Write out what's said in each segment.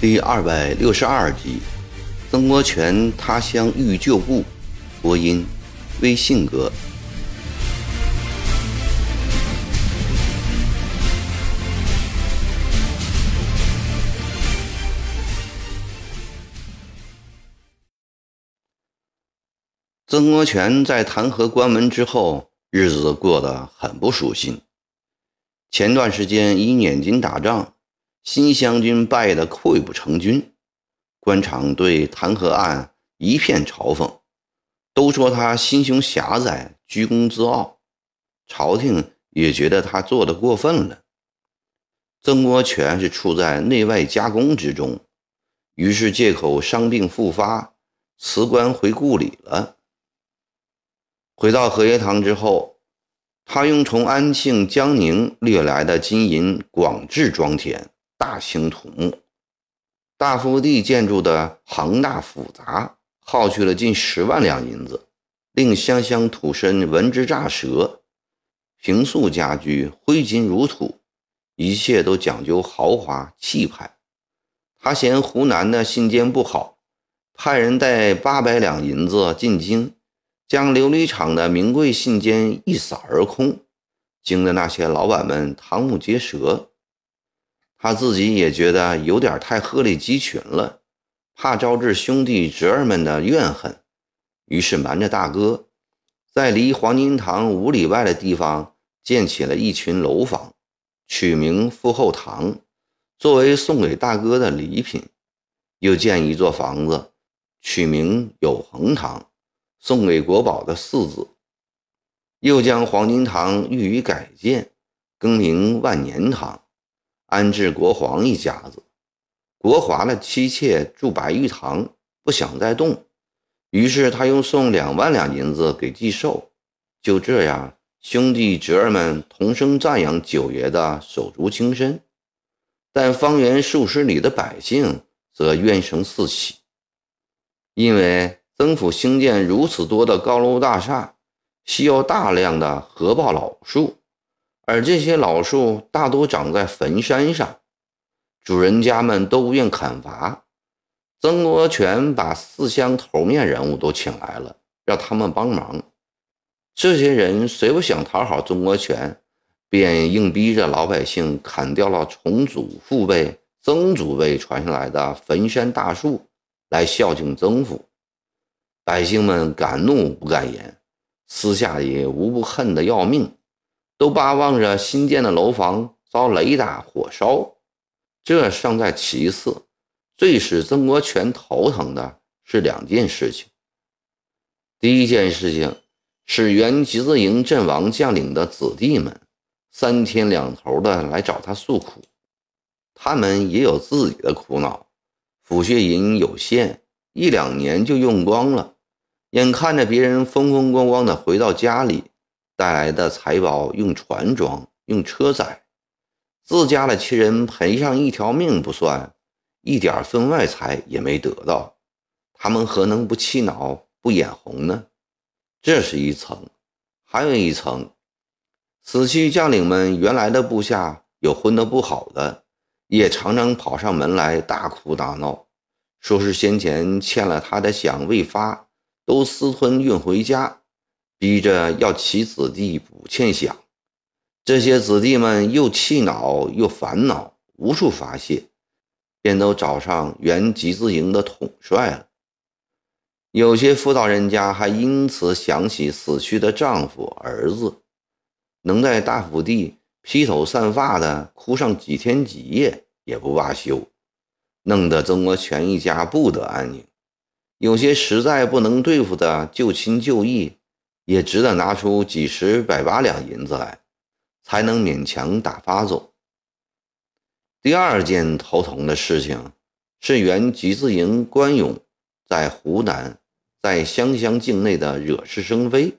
第二百六十二集，曾国荃他乡遇旧故，播音，微信格。曾国荃在弹劾关门之后，日子过得很不舒心。前段时间因捻金打仗。新湘军败得溃不成军，官场对弹劾案一片嘲讽，都说他心胸狭窄、居功自傲。朝廷也觉得他做的过分了。曾国荃是处在内外夹攻之中，于是借口伤病复发，辞官回故里了。回到荷叶塘之后，他用从安庆、江宁掠来的金银广置庄田。大兴土木，大福地建筑的庞大复杂，耗去了近十万两银子，令湘乡土绅闻之咋舌。平素家居挥金如土，一切都讲究豪华气派。他嫌湖南的信笺不好，派人带八百两银子进京，将琉璃厂的名贵信笺一扫而空，惊得那些老板们瞠目结舌。他自己也觉得有点太鹤立鸡群了，怕招致兄弟侄儿们的怨恨，于是瞒着大哥，在离黄金堂五里外的地方建起了一群楼房，取名富厚堂，作为送给大哥的礼品；又建一座房子，取名有恒堂，送给国宝的四子；又将黄金堂予以改建，更名万年堂。安置国皇一家子，国华的妻妾住白玉堂，不想再动，于是他又送两万两银子给继寿。就这样，兄弟侄儿们同声赞扬九爷的手足情深，但方圆数十里的百姓则怨声四起，因为曾府兴建如此多的高楼大厦，需要大量的合抱老树。而这些老树大多长在坟山上，主人家们都不愿砍伐。曾国荃把四乡头面人物都请来了，让他们帮忙。这些人谁不想讨好曾国荃，便硬逼着老百姓砍掉了从祖父辈、曾祖辈传下来的坟山大树，来孝敬曾府。百姓们敢怒不敢言，私下里无不恨得要命。都巴望着新建的楼房遭雷打火烧，这尚在其次，最使曾国荃头疼的是两件事情。第一件事情是原集字营阵亡将领的子弟们，三天两头的来找他诉苦，他们也有自己的苦恼，抚恤银有限，一两年就用光了，眼看着别人风风光光的回到家里。带来的财宝用船装，用车载，自家的亲人赔上一条命不算，一点分外财也没得到，他们何能不气恼、不眼红呢？这是一层，还有一层，死去将领们原来的部下有混得不好的，也常常跑上门来大哭大闹，说是先前欠了他的饷未发，都私吞运回家。逼着要其子弟补欠饷，这些子弟们又气恼又烦恼，无处发泄，便都找上原集资营的统帅了。有些妇道人家还因此想起死去的丈夫儿子，能在大府地披头散发的哭上几天几夜也不罢休，弄得曾国荃一家不得安宁。有些实在不能对付的旧亲旧义。也只得拿出几十百八两银子来，才能勉强打发走。第二件头疼的事情是原集字营关勇在湖南、在湘乡境内的惹是生非，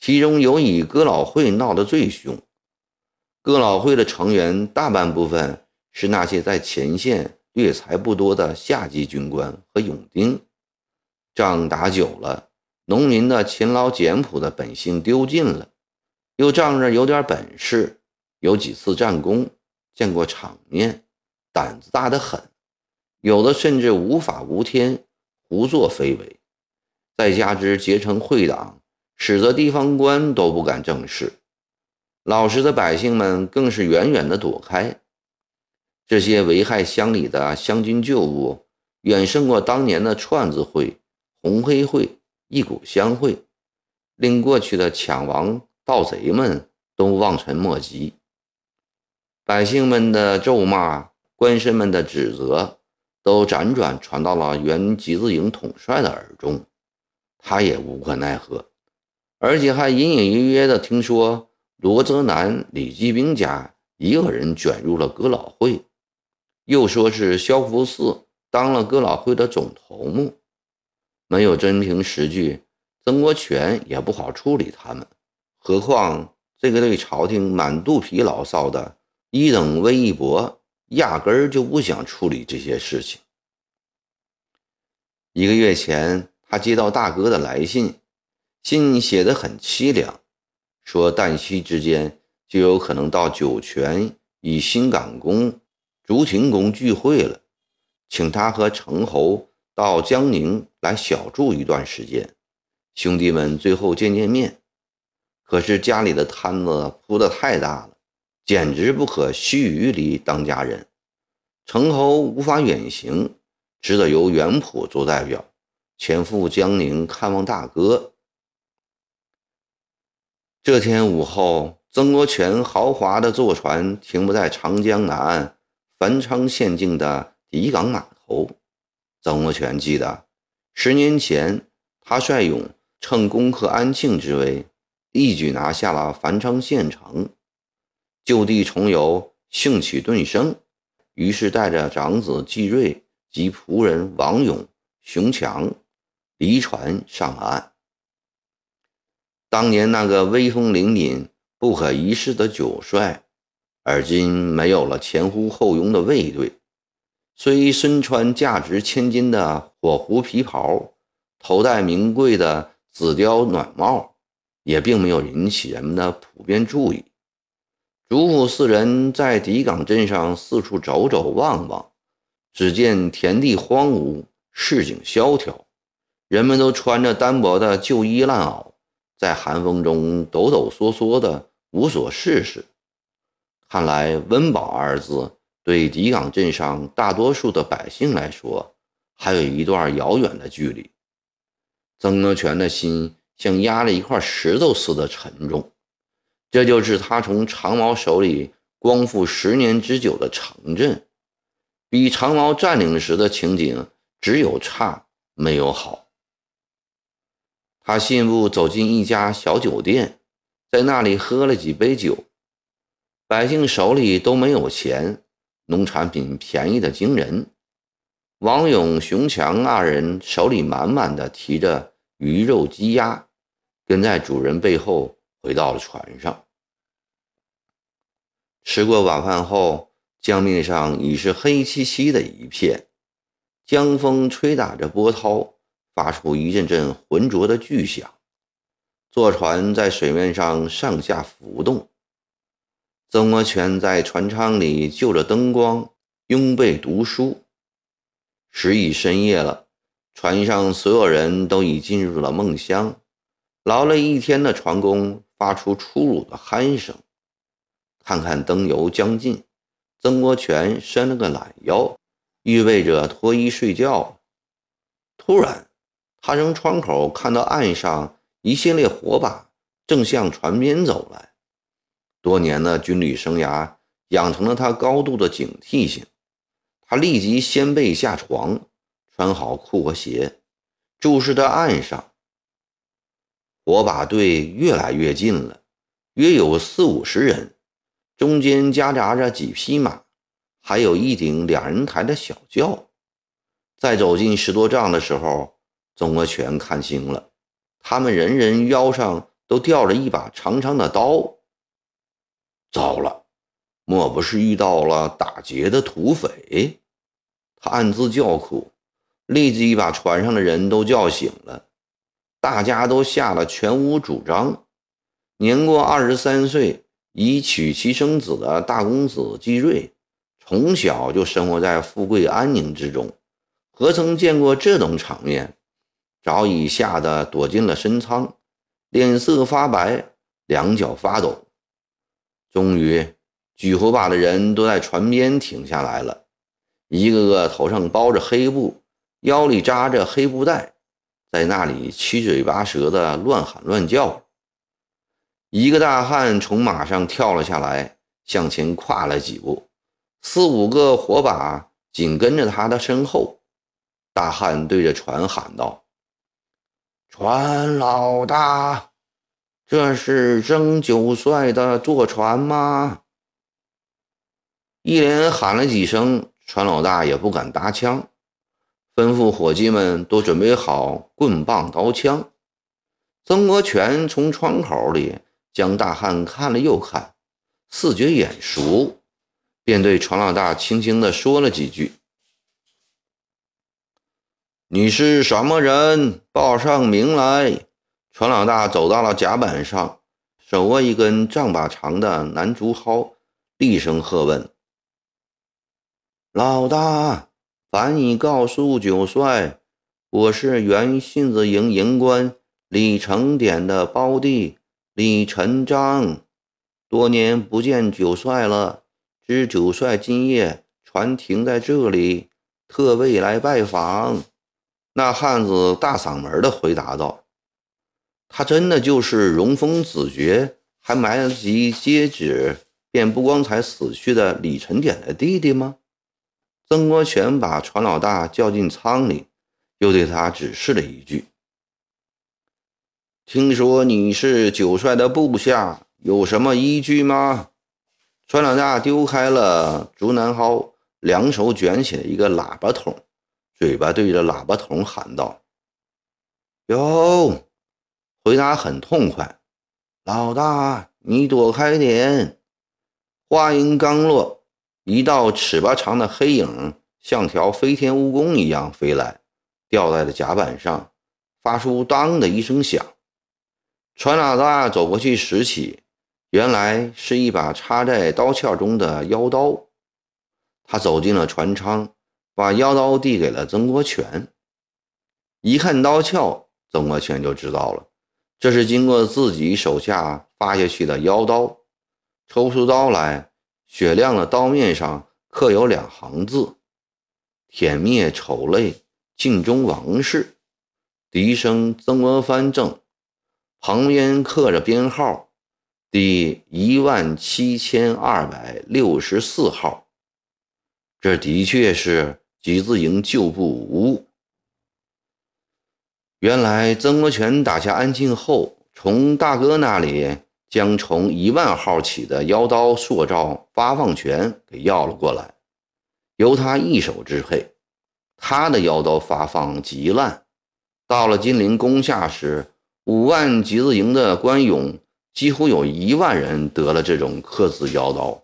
其中有以哥老会闹得最凶。哥老会的成员大半部分是那些在前线掠财不多的下级军官和勇丁，仗打久了。农民的勤劳简朴的本性丢尽了，又仗着有点本事，有几次战功，见过场面，胆子大得很，有的甚至无法无天，胡作非为。再加之结成会党，使得地方官都不敢正视，老实的百姓们更是远远的躲开。这些危害乡里的乡军旧物，远胜过当年的串子会、红黑会、一股相会，令过去的抢王盗贼们都望尘莫及。百姓们的咒骂，官绅们的指责，都辗转传到了原集字营统帅的耳中，他也无可奈何，而且还隐隐约约的听说罗泽南、李继兵家一个人卷入了哥老会。又说是萧福四当了哥老会的总头目，没有真凭实据，曾国荃也不好处理他们。何况这个对朝廷满肚皮牢骚的一等威一博，压根儿就不想处理这些事情。一个月前，他接到大哥的来信，信写得很凄凉，说旦夕之间就有可能到酒泉与新港宫。竹亭宫聚会了，请他和程侯到江宁来小住一段时间，兄弟们最后见见面。可是家里的摊子铺得太大了，简直不可须臾里当家人。程侯无法远行，只得由袁普做代表，前赴江宁看望大哥。这天午后，曾国荃豪华的坐船停泊在长江南岸。繁昌县境的底港码头，曾国荃记得，十年前他率勇趁攻克安庆之危，一举拿下了繁昌县城，就地重游，兴起顿生，于是带着长子季瑞及仆人王勇、熊强离船上岸。当年那个威风凛凛、不可一世的九帅。而今没有了前呼后拥的卫队，虽身穿价值千金的火狐皮袍，头戴名贵的紫貂暖帽，也并没有引起人们的普遍注意。主仆四人在底港镇上四处走走望望，只见田地荒芜，市井萧条，人们都穿着单薄的旧衣烂袄，在寒风中抖抖嗦嗦的无所事事。看来“温饱”二字对底港镇上大多数的百姓来说，还有一段遥远的距离。曾国荃的心像压了一块石头似的沉重。这就是他从长毛手里光复十年之久的城镇，比长毛占领时的情景只有差没有好。他信步走进一家小酒店，在那里喝了几杯酒。百姓手里都没有钱，农产品便宜的惊人。王勇、熊强二人手里满满的提着鱼肉鸡鸭，跟在主人背后回到了船上。吃过晚饭后，江面上已是黑漆漆的一片，江风吹打着波涛，发出一阵阵浑浊的巨响。坐船在水面上上下浮动。曾国荃在船舱里就着灯光拥被读书。时已深夜了，船上所有人都已进入了梦乡。劳累一天的船工发出粗鲁的鼾声。看看灯油将近，曾国荃伸了个懒腰，预备着脱衣睡觉。突然，他从窗口看到岸上一系列火把正向船边走来。多年的军旅生涯养成了他高度的警惕性。他立即掀被下床，穿好裤和鞋，注视着岸上。火把队越来越近了，约有四五十人，中间夹杂着几匹马，还有一顶两人抬的小轿。在走近十多丈的时候，曾国权看清了，他们人人腰上都吊着一把长长的刀。糟了，莫不是遇到了打劫的土匪？他暗自叫苦，立即把船上的人都叫醒了。大家都吓得全无主张。年过二十三岁，已娶妻生子的大公子季瑞，从小就生活在富贵安宁之中，何曾见过这种场面？早已吓得躲进了深仓，脸色发白，两脚发抖。终于，举火把的人都在船边停下来了，一个个头上包着黑布，腰里扎着黑布带，在那里七嘴八舌的乱喊乱叫。一个大汉从马上跳了下来，向前跨了几步，四五个火把紧跟着他的身后。大汉对着船喊道：“船老大，这是曾九帅的坐船吗？”一连喊了几声，船老大也不敢搭腔，吩咐伙计们都准备好棍棒刀枪。曾国荃从窗口里。将大汉看了又看，似觉眼熟，便对船老大轻轻地说了几句：“你是什么人？报上名来。”船老大走到了甲板上，手握一根丈把长的南竹蒿，厉声喝问：“老大，烦你告诉九帅，我是原信子营营官李成典的胞弟。”李成章，多年不见九帅了。知九帅今夜船停在这里，特为来拜访。那汉子大嗓门的回答道：“他真的就是荣丰子爵，还来得及接旨，便不光彩死去的李成典的弟弟吗？”曾国荃把船老大叫进舱里，又对他指示了一句。听说你是九帅的部下，有什么依据吗？船老大丢开了竹南蒿，两手卷起了一个喇叭筒，嘴巴对着喇叭筒喊道：“有！”回答很痛快。老大，你躲开点。话音刚落，一道尺八长的黑影像条飞天蜈蚣一样飞来，掉在了甲板上，发出“当”的一声响。船老大走过去拾起，原来是一把插在刀鞘中的腰刀。他走进了船舱，把腰刀递给了曾国荃。一看刀鞘，曾国荃就知道了，这是经过自己手下发下去的腰刀。抽出刀来，雪亮的刀面上刻有两行字：“舔灭丑类，尽忠王室。”笛声曾国藩正。旁边刻着编号，第一万七千二百六十四号。这的确是集字营旧部无误。原来曾国荃打下安庆后，从大哥那里将从一万号起的腰刀塑造发放权给要了过来，由他一手支配。他的腰刀发放极烂，到了金陵攻下时。五万集字营的官勇，几乎有一万人得了这种刻字腰刀，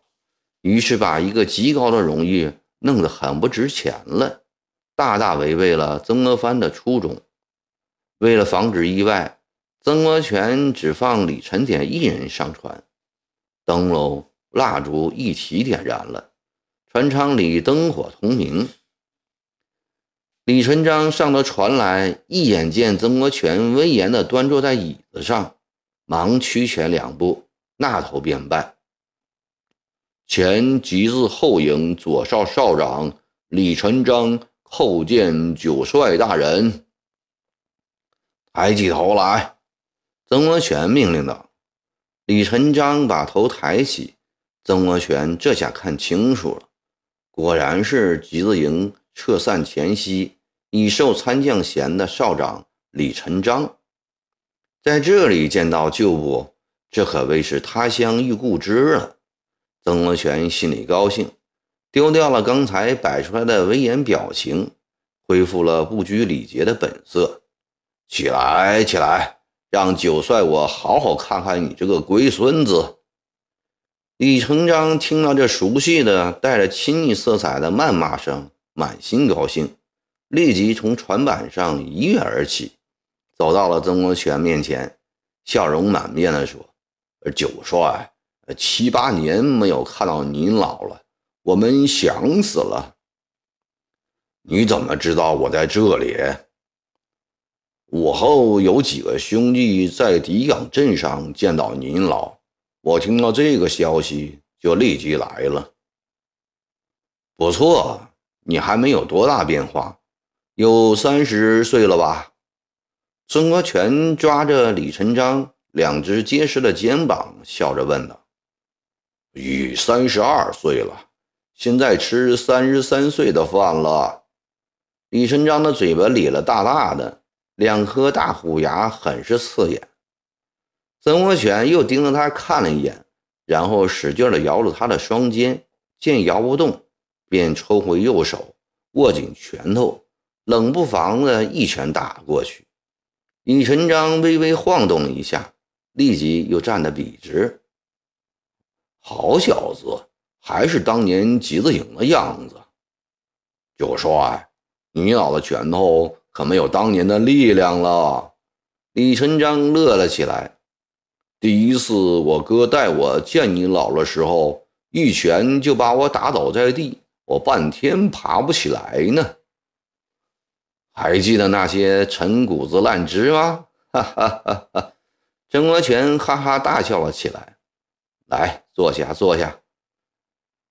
于是把一个极高的荣誉弄得很不值钱了，大大违背了曾国藩的初衷。为了防止意外，曾国荃只放李成典一人上船，灯笼蜡烛一起点燃了，船舱里灯火通明。李成章上到船来，一眼见曾国荃威严地端坐在椅子上，忙屈前两步，那头便拜：“前即自后营左少少长李成章叩见九帅大人。”抬起头来，曾国荃命令道。李成章把头抬起，曾国荃这下看清楚了，果然是集字营。撤散前夕，已受参将衔的少长李成章，在这里见到旧部，这可谓是他乡遇故知了。曾国荃心里高兴，丢掉了刚才摆出来的威严表情，恢复了不拘礼节的本色。起来，起来，让九帅我好好看看你这个龟孙子。李成章听到这熟悉的、带着亲昵色彩的谩骂声。满心高兴，立即从船板上一跃而起，走到了曾国荃面前，笑容满面地说：“九帅，七八年没有看到您老了，我们想死了。你怎么知道我在这里？午后有几个兄弟在底岗镇上见到您老，我听到这个消息就立即来了。不错，你还没有多大变化，有三十岁了吧？”曾国荃抓着李成章两只结实的肩膀，笑着问道：“已三十二岁了，现在吃三十三岁的饭了。”李成章的嘴巴咧了大大的，两颗大虎牙很是刺眼。曾国荃又盯着他看了一眼，然后使劲地摇着他的双肩，见摇不动，便抽回右手，握紧拳头，冷不防的一拳打过去。李成章微微晃动了一下，立即又站得笔直。好小子，还是当年集子营的样子。九帅，你老的拳头可没有当年的力量了。李成章乐了起来。第一次我哥带我见你老的时候，一拳就把我打倒在地，我半天爬不起来呢。还记得那些陈谷子烂枝吗？哈哈哈哈！曾国荃哈哈大笑了起来。来，坐下，坐下，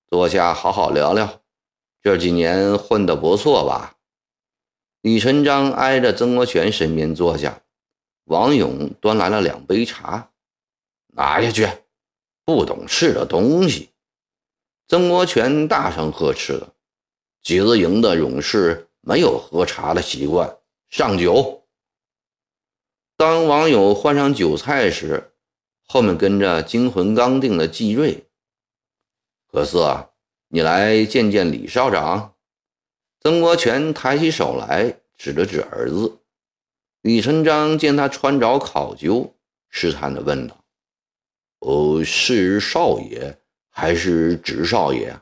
坐下，好好聊聊。这几年混得不错吧？李成章挨着曾国荃身边坐下。王勇端来了两杯茶，拿下去。不懂事的东西！曾国荃大声呵斥了。集子营的勇士。没有喝茶的习惯，上酒。当王勇换上酒菜时，后面跟着惊魂刚定的季瑞。何四，你来见见李少长。曾国荃抬起手来，指了指儿子。李成章见他穿着考究，试探地问道：“哦，是少爷还是直少爷？”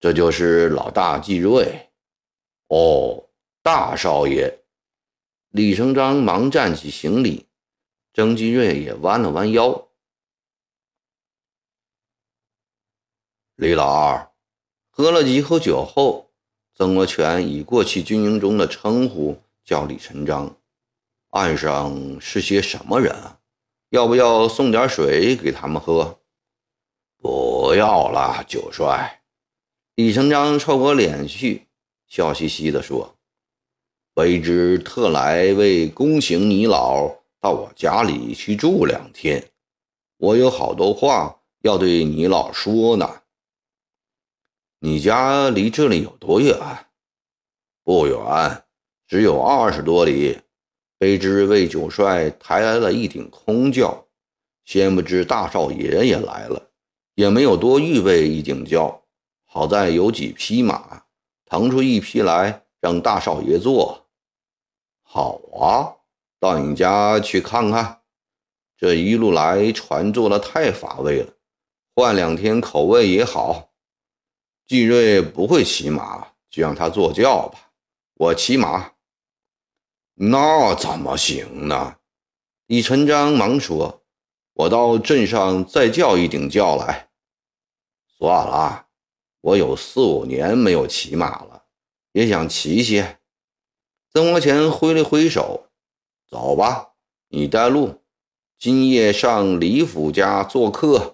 这就是老大季瑞。哦，大少爷，李成章忙站起行礼，曾季瑞也弯了弯腰。李老二喝了几口酒后，曾国荃以过去军营中的称呼叫李成章。岸上是些什么人啊？要不要送点水给他们喝？不要了，九帅。李成章凑过脸去。笑嘻嘻地说：“卑职特来为恭请你老到我家里去住两天，我有好多话要对你老说呢。你家离这里有多远？不远，只有二十多里。卑职为九帅抬来了一顶空轿，先不知大少爷也来了，也没有多预备一顶轿，好在有几匹马。”腾出一匹来，让大少爷坐。好啊，到你家去看看。这一路来船坐的太乏味了，换两天口味也好。季瑞不会骑马，就让他坐轿吧。我骑马，那怎么行呢？李成章忙说：“我到镇上再叫一顶轿来。”算了。我有四五年没有骑马了，也想骑骑。曾国荃挥了挥手：“走吧，你带路。今夜上李府家做客。”